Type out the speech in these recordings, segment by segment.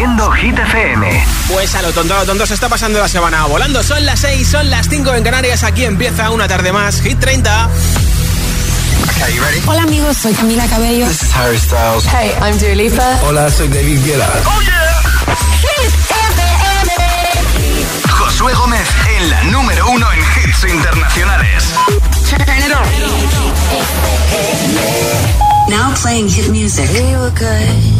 Haciendo Hit FM. Pues a lo tonto, a lo tonto se está pasando la semana volando. Son las 6, son las 5 en Canarias. Aquí empieza una tarde más. Hit 30. Hola amigos, soy Camila Cabello. This is Harry Styles. Hey, I'm Dua Lipa. Hola, soy David Guetta. Oh yeah. Hit FM. Josué Gómez en la número uno en hits internacionales. Now playing hit music. We were good.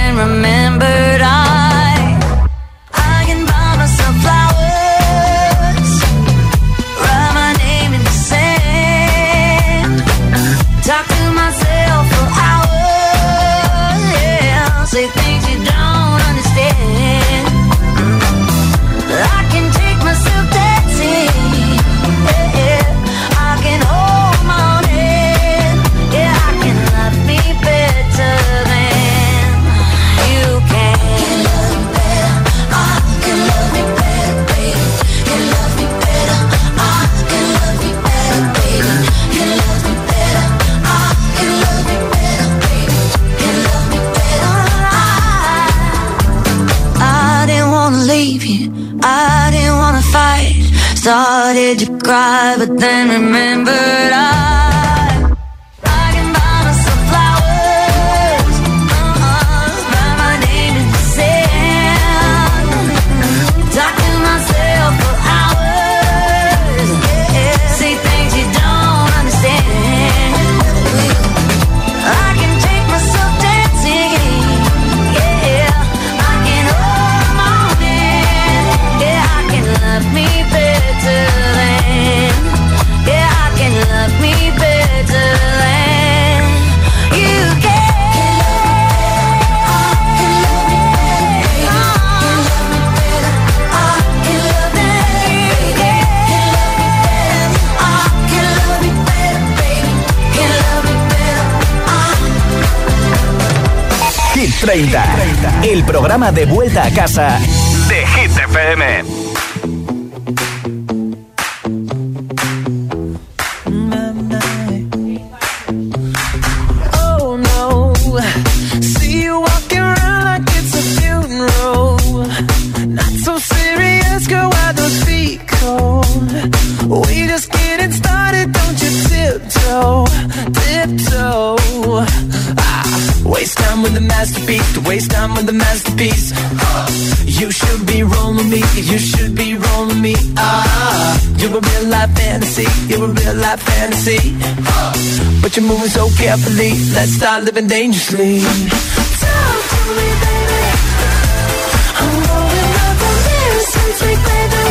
el programa de vuelta a casa. fantasy. But you're moving so carefully, let's start living dangerously. Talk to me, baby. I'm rolling up since we sweet, baby.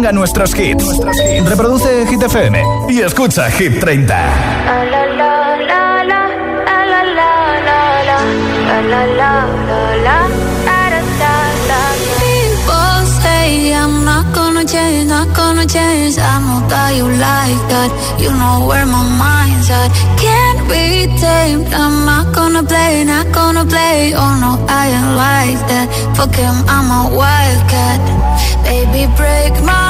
ponga nuestros hits. Reproduce Hit FM y escucha Hit 30. People say I'm not gonna change, not gonna change. I know that you like that. You know where my mind's at. Can't be tamed. I'm not gonna play, not gonna play. Oh no, I ain't like that. Fuck him, I'm a wildcat. Baby, break my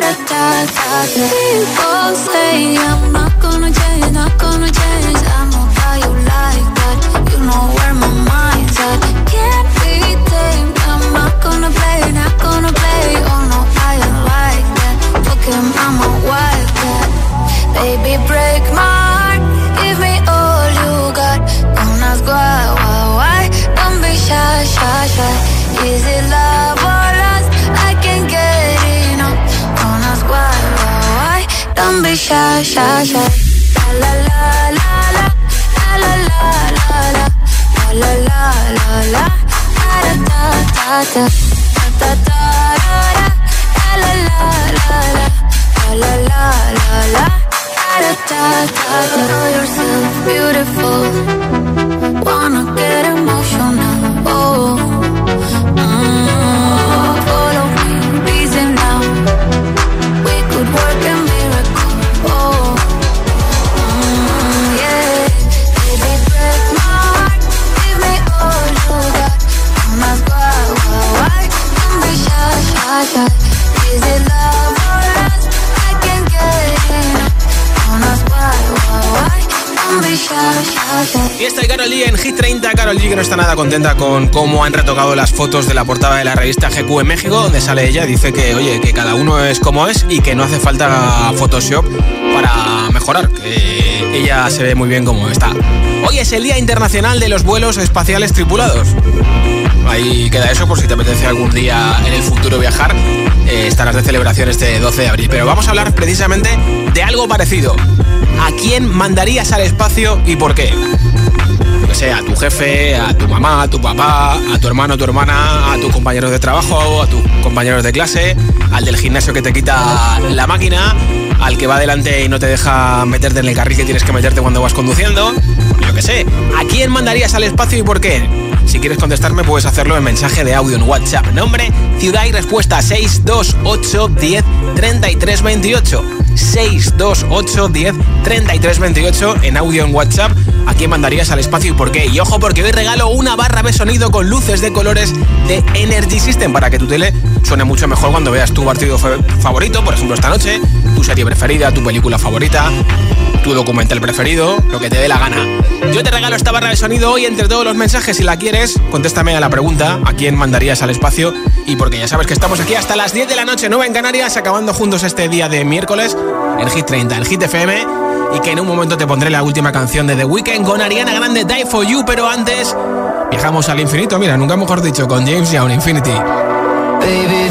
People say I'm not gonna change, not gonna change. I like that. You know where my mind's at. Can't be tamed. I'm not gonna play, not gonna play. Oh no, I ain't like that. Baby, break my heart. Give me all you got. Don't ask why, why, why. Don't be shy, shy, shy. Is it love Be shy, shy, shy. La la la la la la la la la la la la la la da da da da da da da da la la la la la la la la da da da da know yourself beautiful Carol G en Hit 30. Carol G que no está nada contenta con cómo han retocado las fotos de la portada de la revista GQ en México, donde sale ella. Dice que, oye, que cada uno es como es y que no hace falta Photoshop para mejorar. Que ella se ve muy bien como está. Hoy es el Día Internacional de los Vuelos Espaciales Tripulados. Ahí queda eso por si te apetece algún día en el futuro viajar. eh, estarás de celebración este 12 de abril. Pero vamos a hablar precisamente de algo parecido. ¿A quién mandarías al espacio y por qué? A tu jefe, a tu mamá, a tu papá, a tu hermano, a tu hermana, a tus compañeros de trabajo, a tus compañeros de clase, al del gimnasio que te quita la máquina, al que va adelante y no te deja meterte en el carril que tienes que meterte cuando vas conduciendo. Yo que sé, ¿a quién mandarías al espacio y por qué? Si quieres contestarme, puedes hacerlo en mensaje de audio en WhatsApp. Nombre, ciudad y respuesta 628 10 33 28. 628 10 33 28 en audio en WhatsApp. ¿A quién mandarías al espacio y por qué? Y ojo, porque hoy regalo una barra de sonido con luces de colores de Energy System para que tu tele suene mucho mejor cuando veas tu partido favorito, por ejemplo esta noche, tu serie preferida, tu película favorita, tu documental preferido, lo que te dé la gana. Yo te regalo esta barra de sonido hoy entre todos los mensajes. Si la quieres, contéstame a la pregunta a quién mandarías al espacio y porque ya sabes que estamos aquí hasta las 10 de la noche, 9 en Canarias, acabando juntos este día de miércoles, el Hit 30, el Hit FM y que en un momento te pondré la última canción de The Weeknd con Ariana Grande, Die For You, pero antes viajamos al infinito, mira, nunca mejor dicho, con James Young, Infinity. Baby,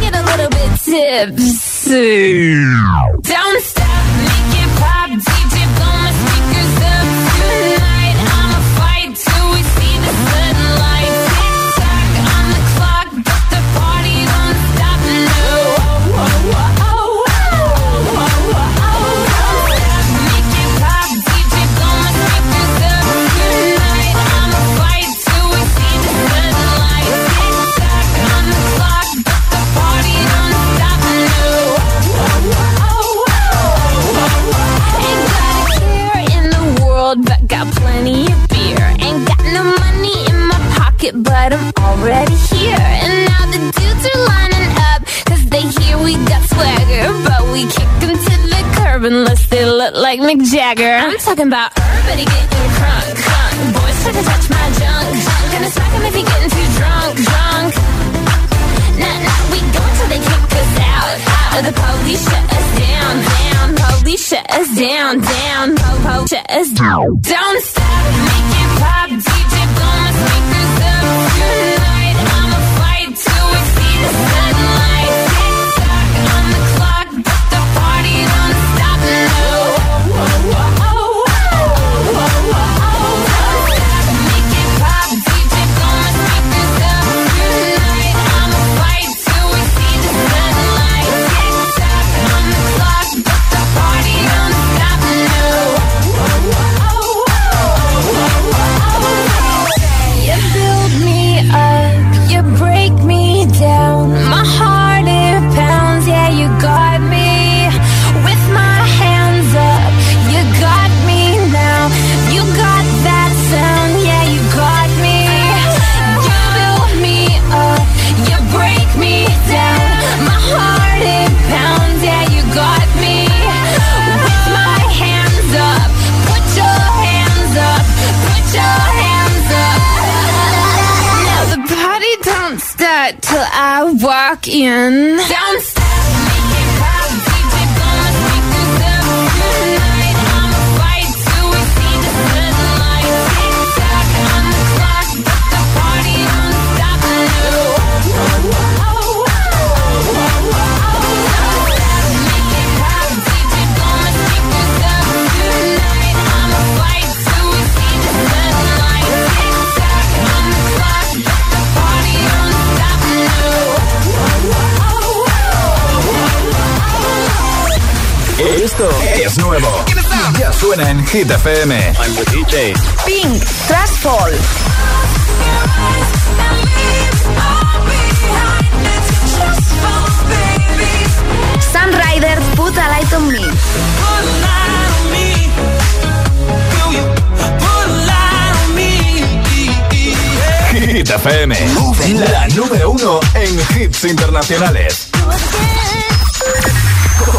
tips. Don't stop Mick Jagger. I'm talking about everybody getting. Boys try to touch my junk, junk. Gonna smack him if he getting too drunk, drunk. Nah, nah, we go until they kick us out, out. The police shut us down, down. Police shut us down, down. Po, po, shut us down. Don't stop, make it pop. DJ speakers up tonight. I'ma fight the sun. in. Down en Hit FM. I'm the DJ. Pink, Trash Fall. Sunrider, Put a Light on Me. Hit FM, la número uno en hits internacionales.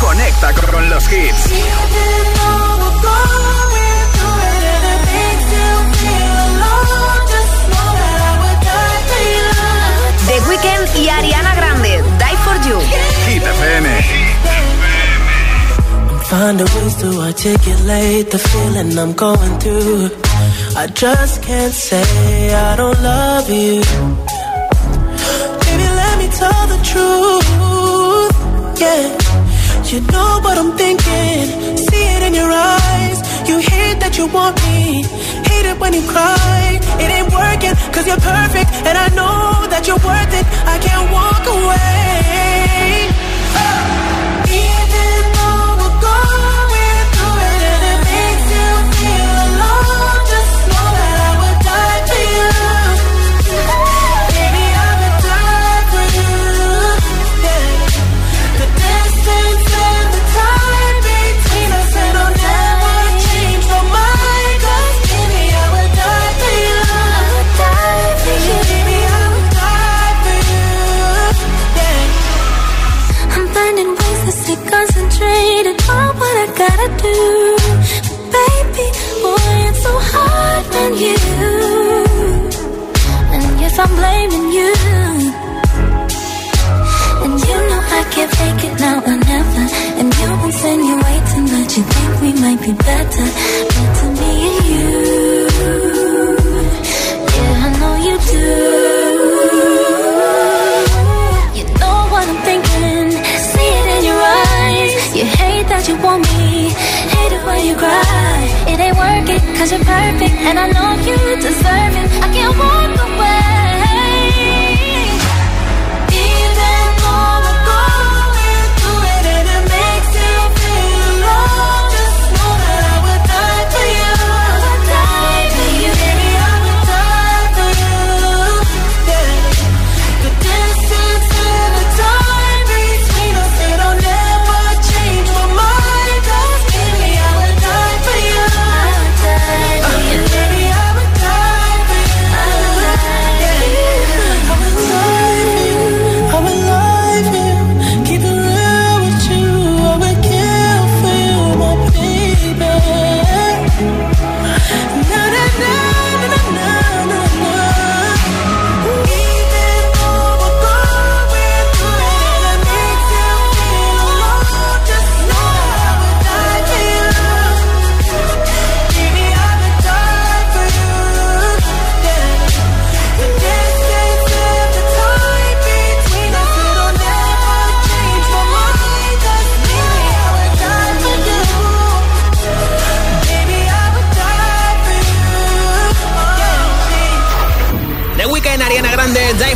Conecta con los hits. I'm finding ways to articulate the feeling I'm going through. I just can't say I don't love you. Baby, let me tell the truth. Yeah, you know what I'm thinking. See it in your eyes. You hate that you want me. Hate it when you cry. It ain't working, cause you're perfect. And I know that you're worth it. I can't walk away.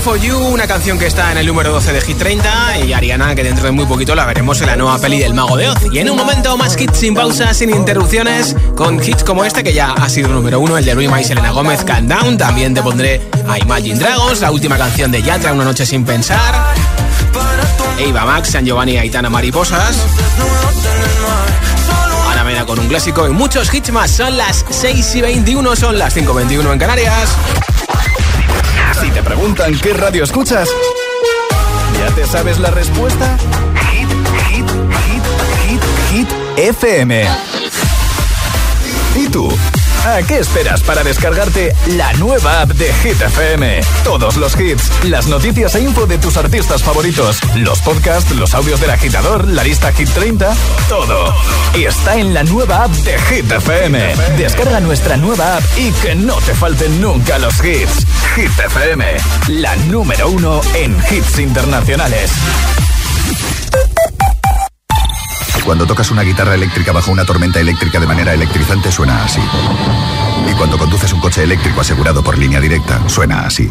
For You, una canción que está en el número 12 de Hit 30 y Ariana que dentro de muy poquito la veremos en la nueva peli del Mago de Oz. Y en un momento más hits sin pausa, sin interrupciones, con hits como este que ya ha sido número uno, el de Rima y Selena Gómez, Calm Down. También te pondré a Imagine Dragons, la última canción de Yatra, Una noche sin pensar. Eva Max, San Giovanni y Aitana Mariposas. Ana Mena con un clásico y muchos hits más. Son las 6 y 21, son las 5 y 21 en Canarias. Si te preguntan qué radio escuchas, ¿ya te sabes la respuesta? Hit, hit, hit, hit, hit, FM. ¿Y tú? ¿A qué esperas para descargarte la nueva app de Hit FM? Todos los hits, las noticias e info de tus artistas favoritos, los podcasts, los audios del agitador, la lista Hit 30, todo. Y está en la nueva app de Hit FM. Descarga nuestra nueva app y que no te falten nunca los hits. Hit FM, la número uno en hits internacionales. Cuando tocas una guitarra eléctrica bajo una tormenta eléctrica de manera electrizante suena así. Y cuando conduces un coche eléctrico asegurado por línea directa, suena así.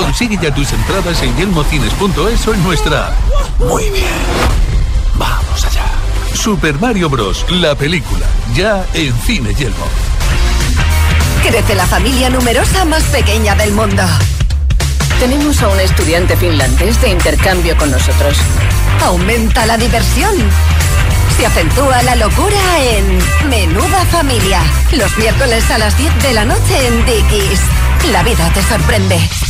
Consigue ya tus entradas en yelmocines.es o en nuestra app. Muy bien. Vamos allá. Super Mario Bros. La película. Ya en Cine Yelmo. Crece la familia numerosa más pequeña del mundo. Tenemos a un estudiante finlandés de intercambio con nosotros. Aumenta la diversión. Se acentúa la locura en Menuda Familia. Los miércoles a las 10 de la noche en Dickies. La vida te sorprende.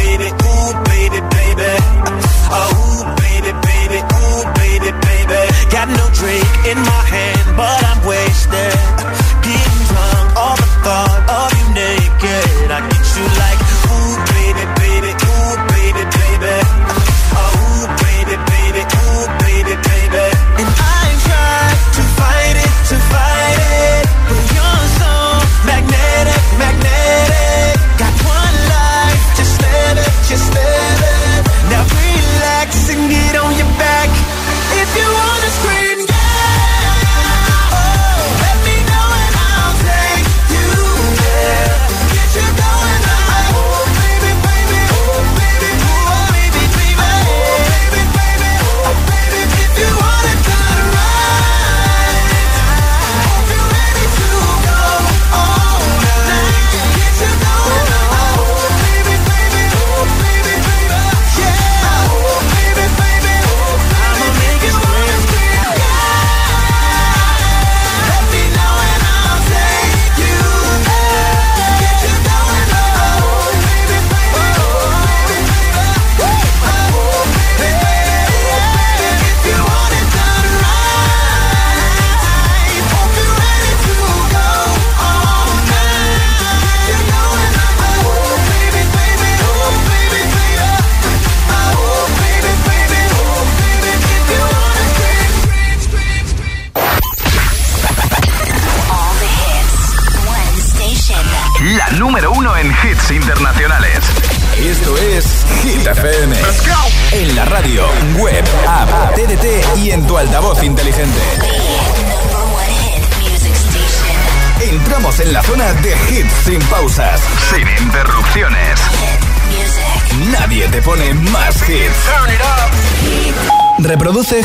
drink in my hand, but I'm wasted. Getting drunk, all the thought of you naked. I get you like,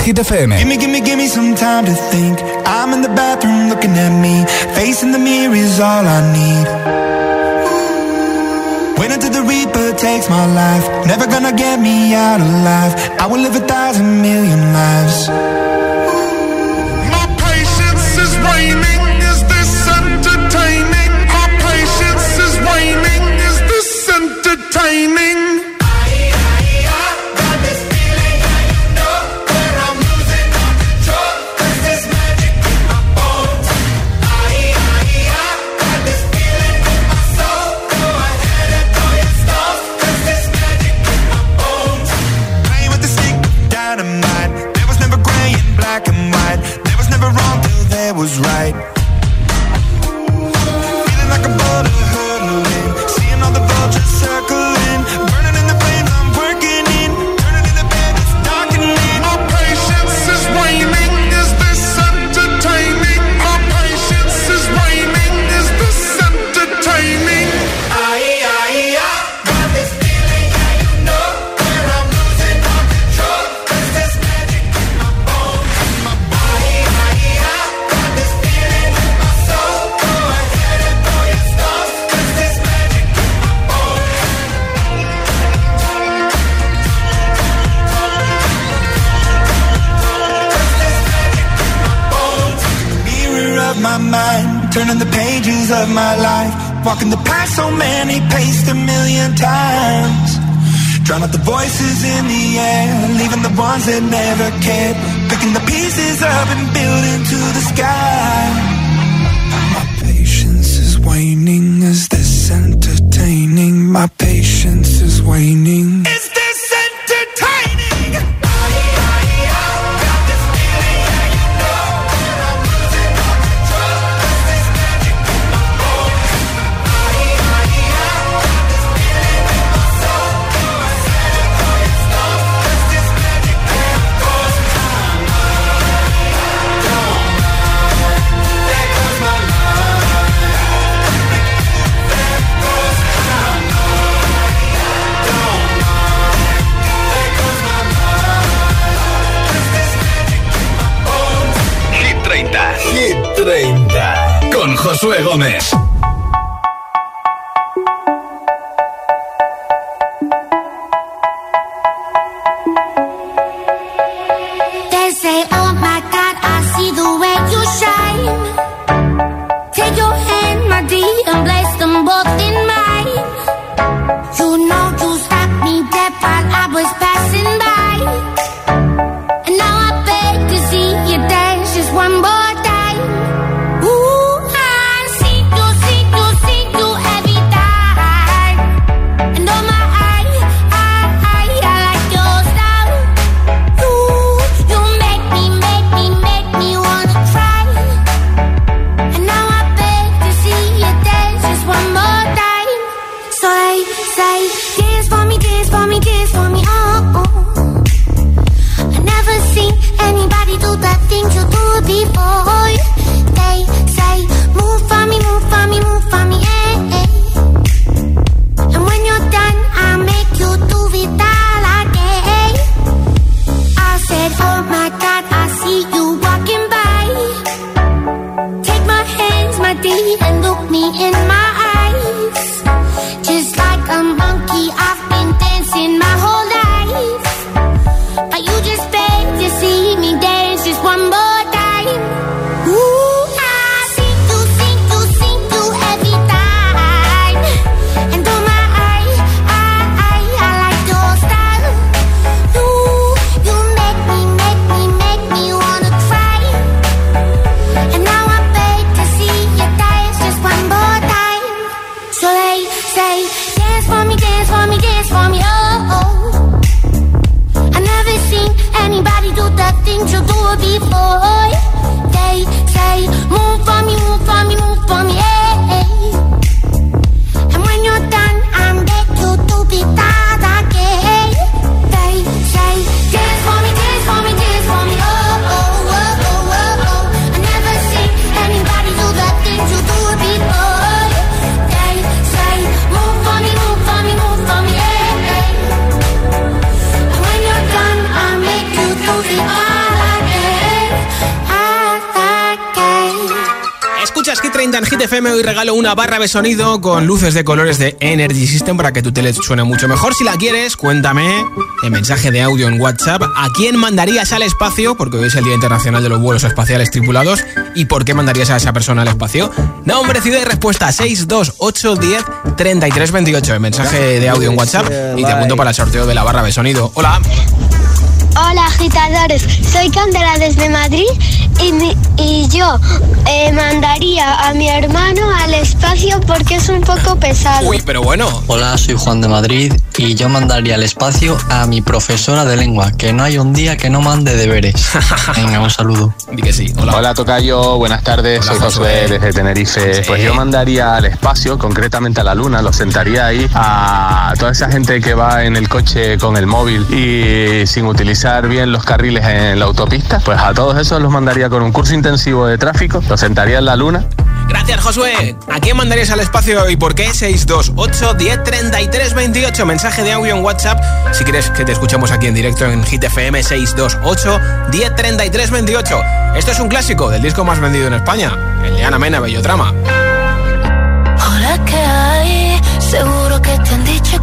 Hit FM. Gimme, gimme, Josué Gómez. Barra de sonido con luces de colores de Energy System para que tu tele suene mucho mejor. Si la quieres, cuéntame en mensaje de audio en WhatsApp a quién mandarías al espacio, porque hoy es el Día Internacional de los Vuelos Espaciales Tripulados, y por qué mandarías a esa persona al espacio. Nombre, ciudad y respuesta 62810 3328 en mensaje de audio en WhatsApp y te apunto para el sorteo de la barra de sonido. Hola. Hola agitadores, soy Candela desde Madrid y, mi- y yo eh, mandaría a mi hermano al espacio porque es un poco pesado. Uy, pero bueno. Hola, soy Juan de Madrid y yo mandaría al espacio a mi profesora de lengua, que no hay un día que no mande deberes. Venga, un saludo. Di que sí. Hola. Tocayo, buenas tardes, Hola, soy Josué Josué. desde Tenerife. Sí. Pues yo mandaría al espacio, concretamente a la luna, lo sentaría ahí a toda esa gente que va en el coche con el móvil y sin utilizar bien los carriles en la autopista, pues a todos esos los mandaría con un curso intensivo de tráfico, los sentaría en la luna Gracias, Josué. ¿A quién mandarías al espacio y por qué? 628 10 33 28. Mensaje de audio en WhatsApp. Si quieres que te escuchemos aquí en directo en Hit FM 628 10 33 28. Esto es un clásico del disco más vendido en España, el de Ana Mena Bellotrama. Hola, ¿qué hay? Seguro que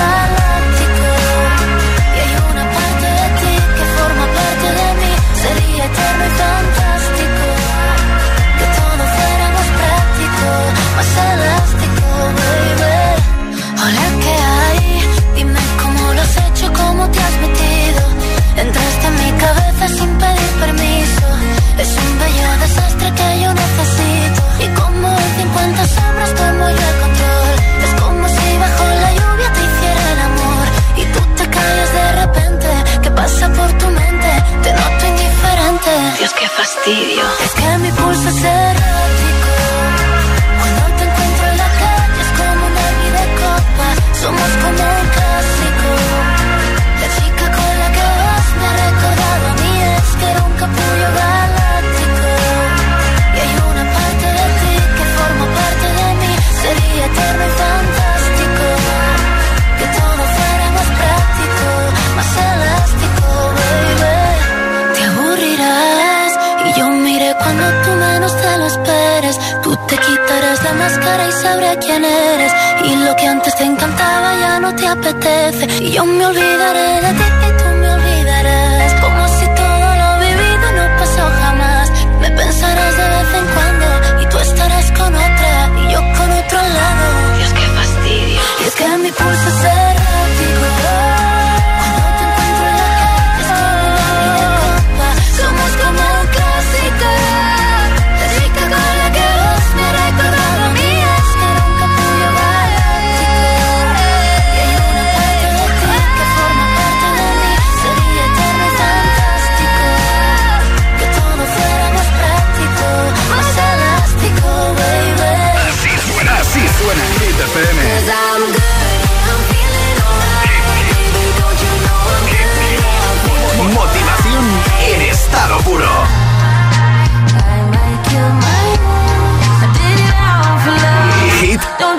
Galáctico. Y hay una parte de ti que forma parte de mí. Sería eterno y fantástico. Que todo fuera más práctico, más elástico, baby. Hola, ¿qué hay? Dime cómo lo has hecho, cómo te has metido. Entraste en mi cabeza sin pedir permiso. Es un bello desastre que yo necesito. Y como en 50 sombras tomo yo el control. Es como si bajo la te callas de repente. ¿Qué pasa por tu mente? Te noto indiferente. Dios, qué fastidio. Es que mi pulso es errático. Cuando te encuentro en la calle es como una vida de copa. Somos como un clásico. La chica con la que vas me ha recordado a mi ex que era un capullo. Apetece. Y yo me olvidaré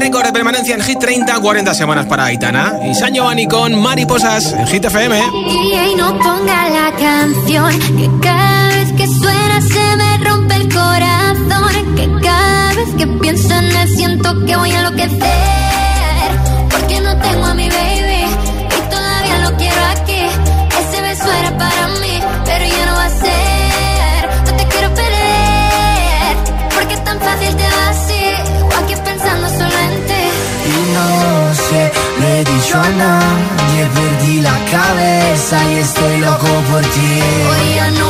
récord de permanencia en Hit 30, 40 semanas para Aitana. Y San Giovanni con Mariposas en Hit FM. Y, y no ponga la canción, que cada vez que suena se me rompe el corazón. Que cada vez que pienso en él siento que voy a enloquecer. gana. Me perdí la cabeza y estoy loco por ti.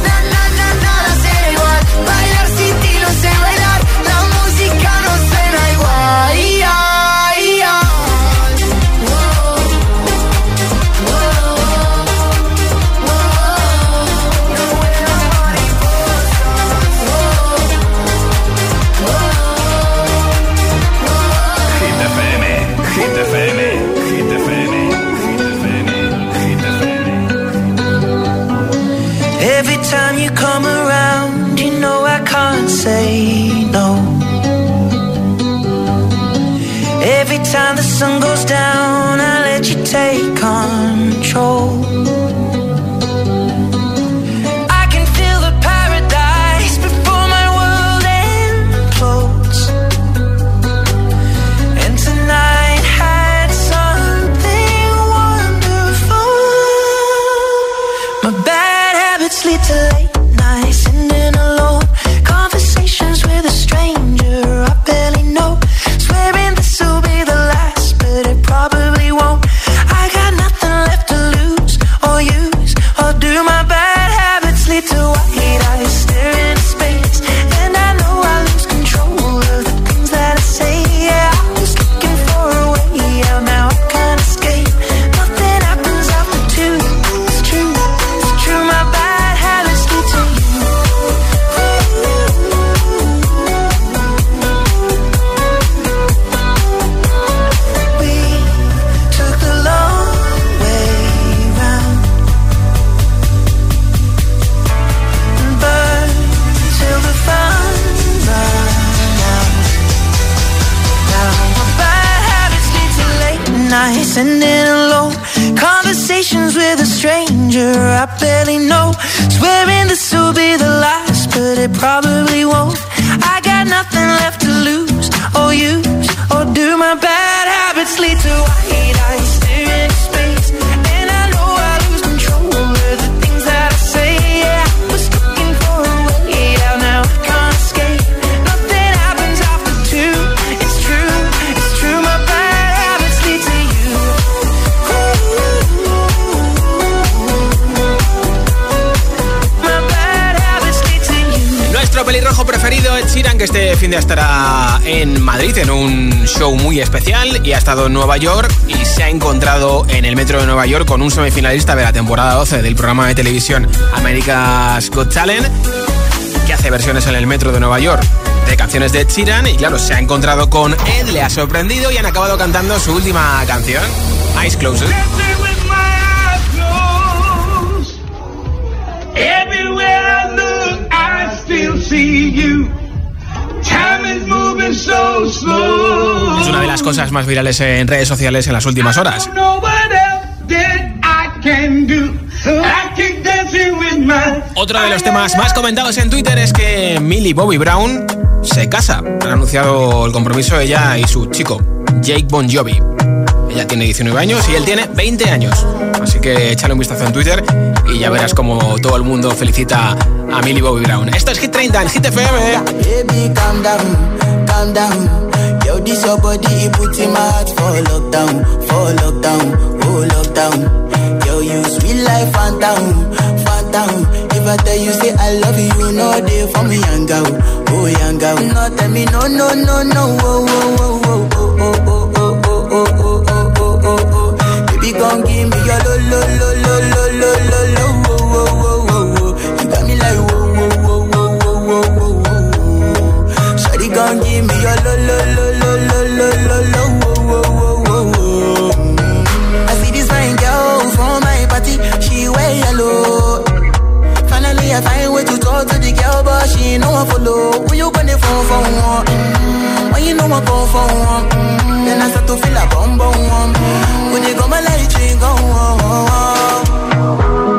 fin de estará en Madrid en un show muy especial y ha estado en Nueva York y se ha encontrado en el metro de Nueva York con un semifinalista de la temporada 12 del programa de televisión America's Got Talent que hace versiones en el metro de Nueva York de canciones de Chiran y claro, se ha encontrado con Ed, le ha sorprendido y han acabado cantando su última canción, Eyes Closed. Cosas más virales en redes sociales en las últimas horas. Otro de los temas más comentados en Twitter es que Millie Bobby Brown se casa. Han anunciado el compromiso ella y su chico, Jake Bon Jovi. Ella tiene 19 años y él tiene 20 años. Así que échale un vistazo en Twitter y ya verás como todo el mundo felicita a Millie Bobby Brown. Esto es Hit 30 en Hit FM. This your body, it puts in my heart for lockdown, for lockdown, oh lockdown. Yo, you sweet life, phantom, phantom. If I tell you, say I love you, you know for me, young girl, oh young girl. No, tell me, no, no, no, no, oh, oh, oh, oh, oh, oh, oh, oh, oh, oh, oh, oh, oh, oh. Baby, gon' give me your lo, lo, lo, lo, lo, lo, lo, lo, oh, oh, oh, oh, oh. You got me like, whoa, whoa, whoa, whoa, whoa, whoa, whoa, whoa. Shawty gon' give me your lo, lo, lo, oh, oh, oh, oh, oh. I see this fine girl from my party, she wear yellow. Finally, I find way to talk to the girl, but she ain't no one follow. Who you gonna phone for one? When you know I come for one, then I start to feel a bum bum. When you go my light, you go on. Yeah, I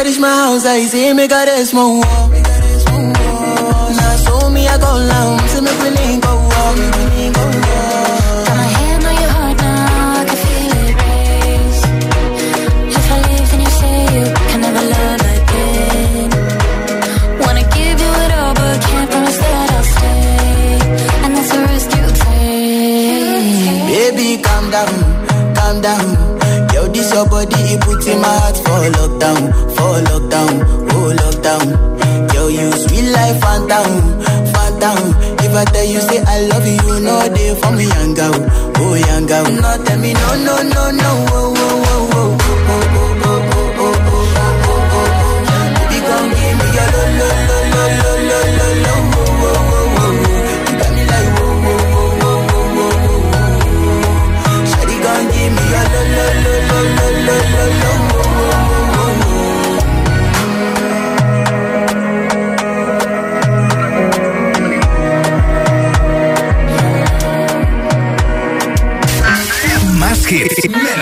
I reach my house, I see me got a small wall. Now so me I go down, see me feeling go walk, me feeling go walk. Got my hand on your heart now, I can feel it race. If I leave, then you say you can never love again. Wanna give you it all, but can't promise that I'll stay. And that's a risk you take. Baby, calm down, calm down. Yo, this your body, it puts in my heart for lockdown, for lockdown, oh lockdown. Yo, you sweet life, phantom, phantom. If I tell you, say I love you, know they for me, young girl, oh young girl. No, tell me, no, no, no, no, oh, oh, oh, oh, oh, oh, oh,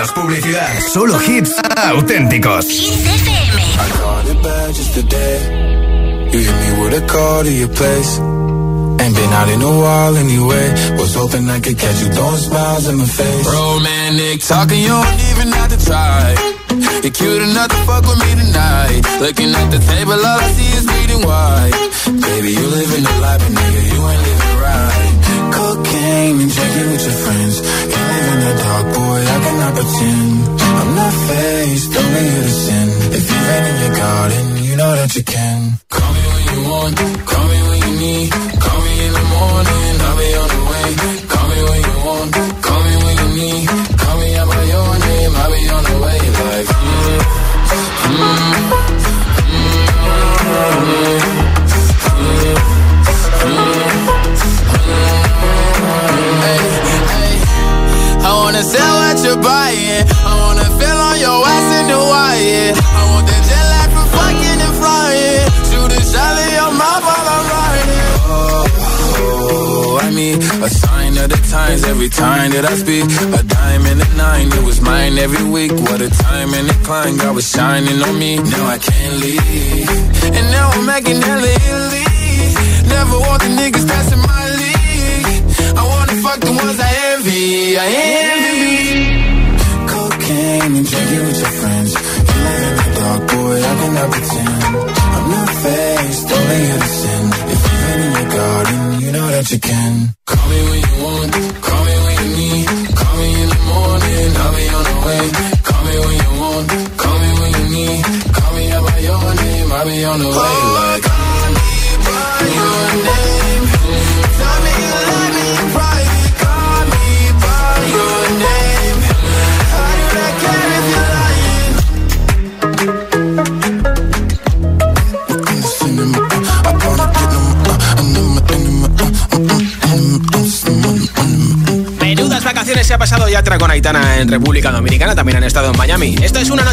hits, menos publicidad. Solo hits auténticos. I caught it bad just today. You hit me with a call to your place. Ain't been out in a while anyway. Was hoping I could catch you throwing smiles in my face. Romantic talking, you don't even have to try. You're cute enough to fuck with me tonight. Looking at the table, all I see is bleeding white. Baby, you living the life, but nigga, you ain't living right. Cocaine and drinking with your friends. In the dark, boy, I cannot pretend. I'm not faced, only here to sin. If you rain in your garden, you know that you can. Call me when you want,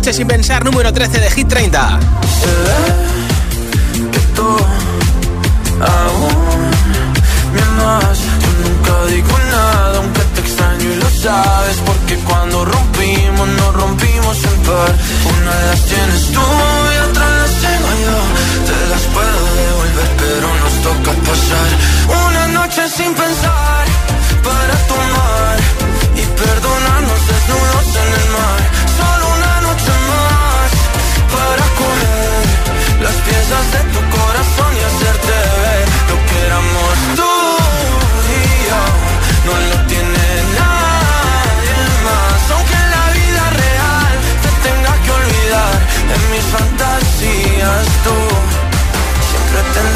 Noche sin pensar, número 13 de Hit 30. Que tú extraño y lo sabes. Porque cuando rompimos, nos rompimos en par. Una de las tienes tú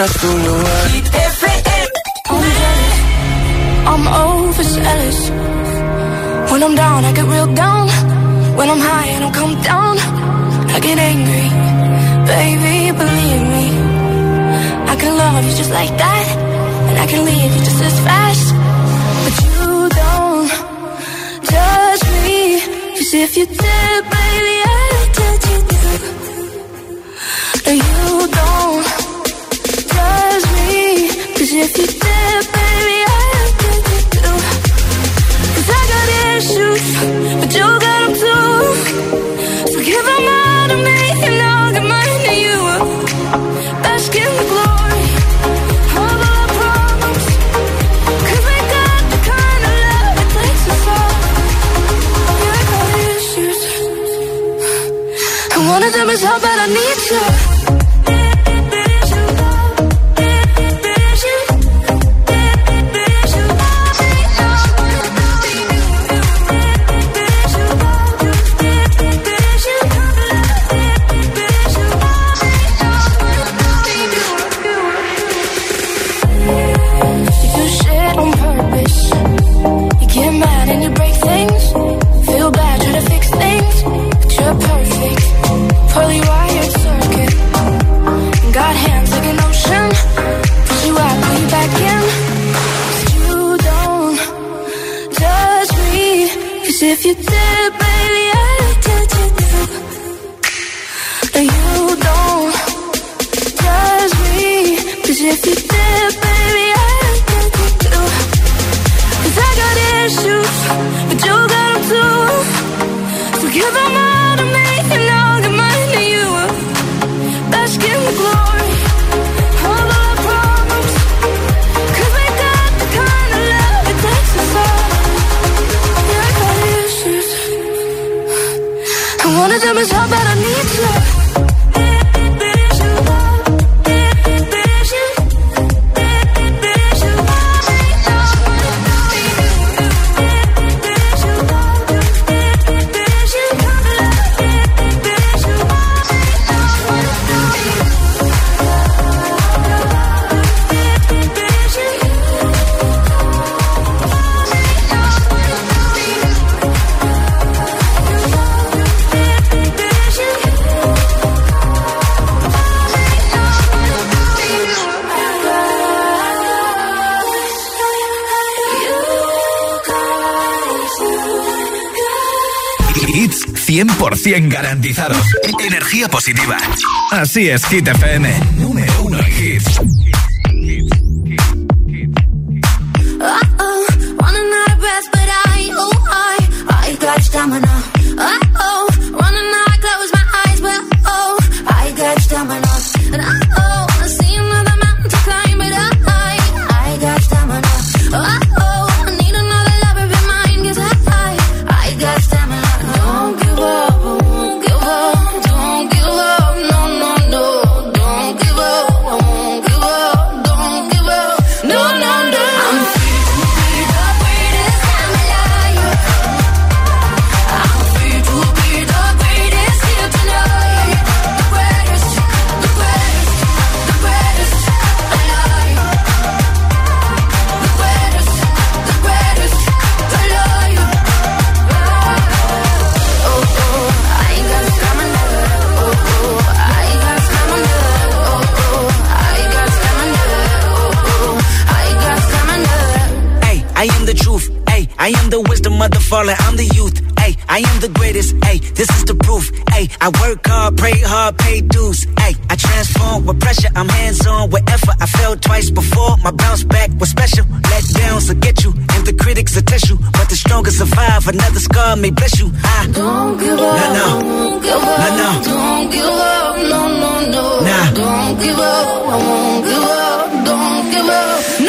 I'm I'm overzealous. When I'm down, I get real down. When I'm high, I don't come down. I get angry, baby, believe me. I can love you just like that, and I can leave you just as fast. But you don't judge me, cause if you did. 100 garantizados. Energía positiva. Así es, Hit FM. pressure. I'm hands on with effort. I fell twice before. My bounce back was special. Let downs will get you, and the critics will test you. But the strongest survive. Another scar may bless you. I don't give up. Nah, no. Don't give up. Nah, no. Don't give up. No, no, no. Nah. Don't give up. I won't give up. Don't give up.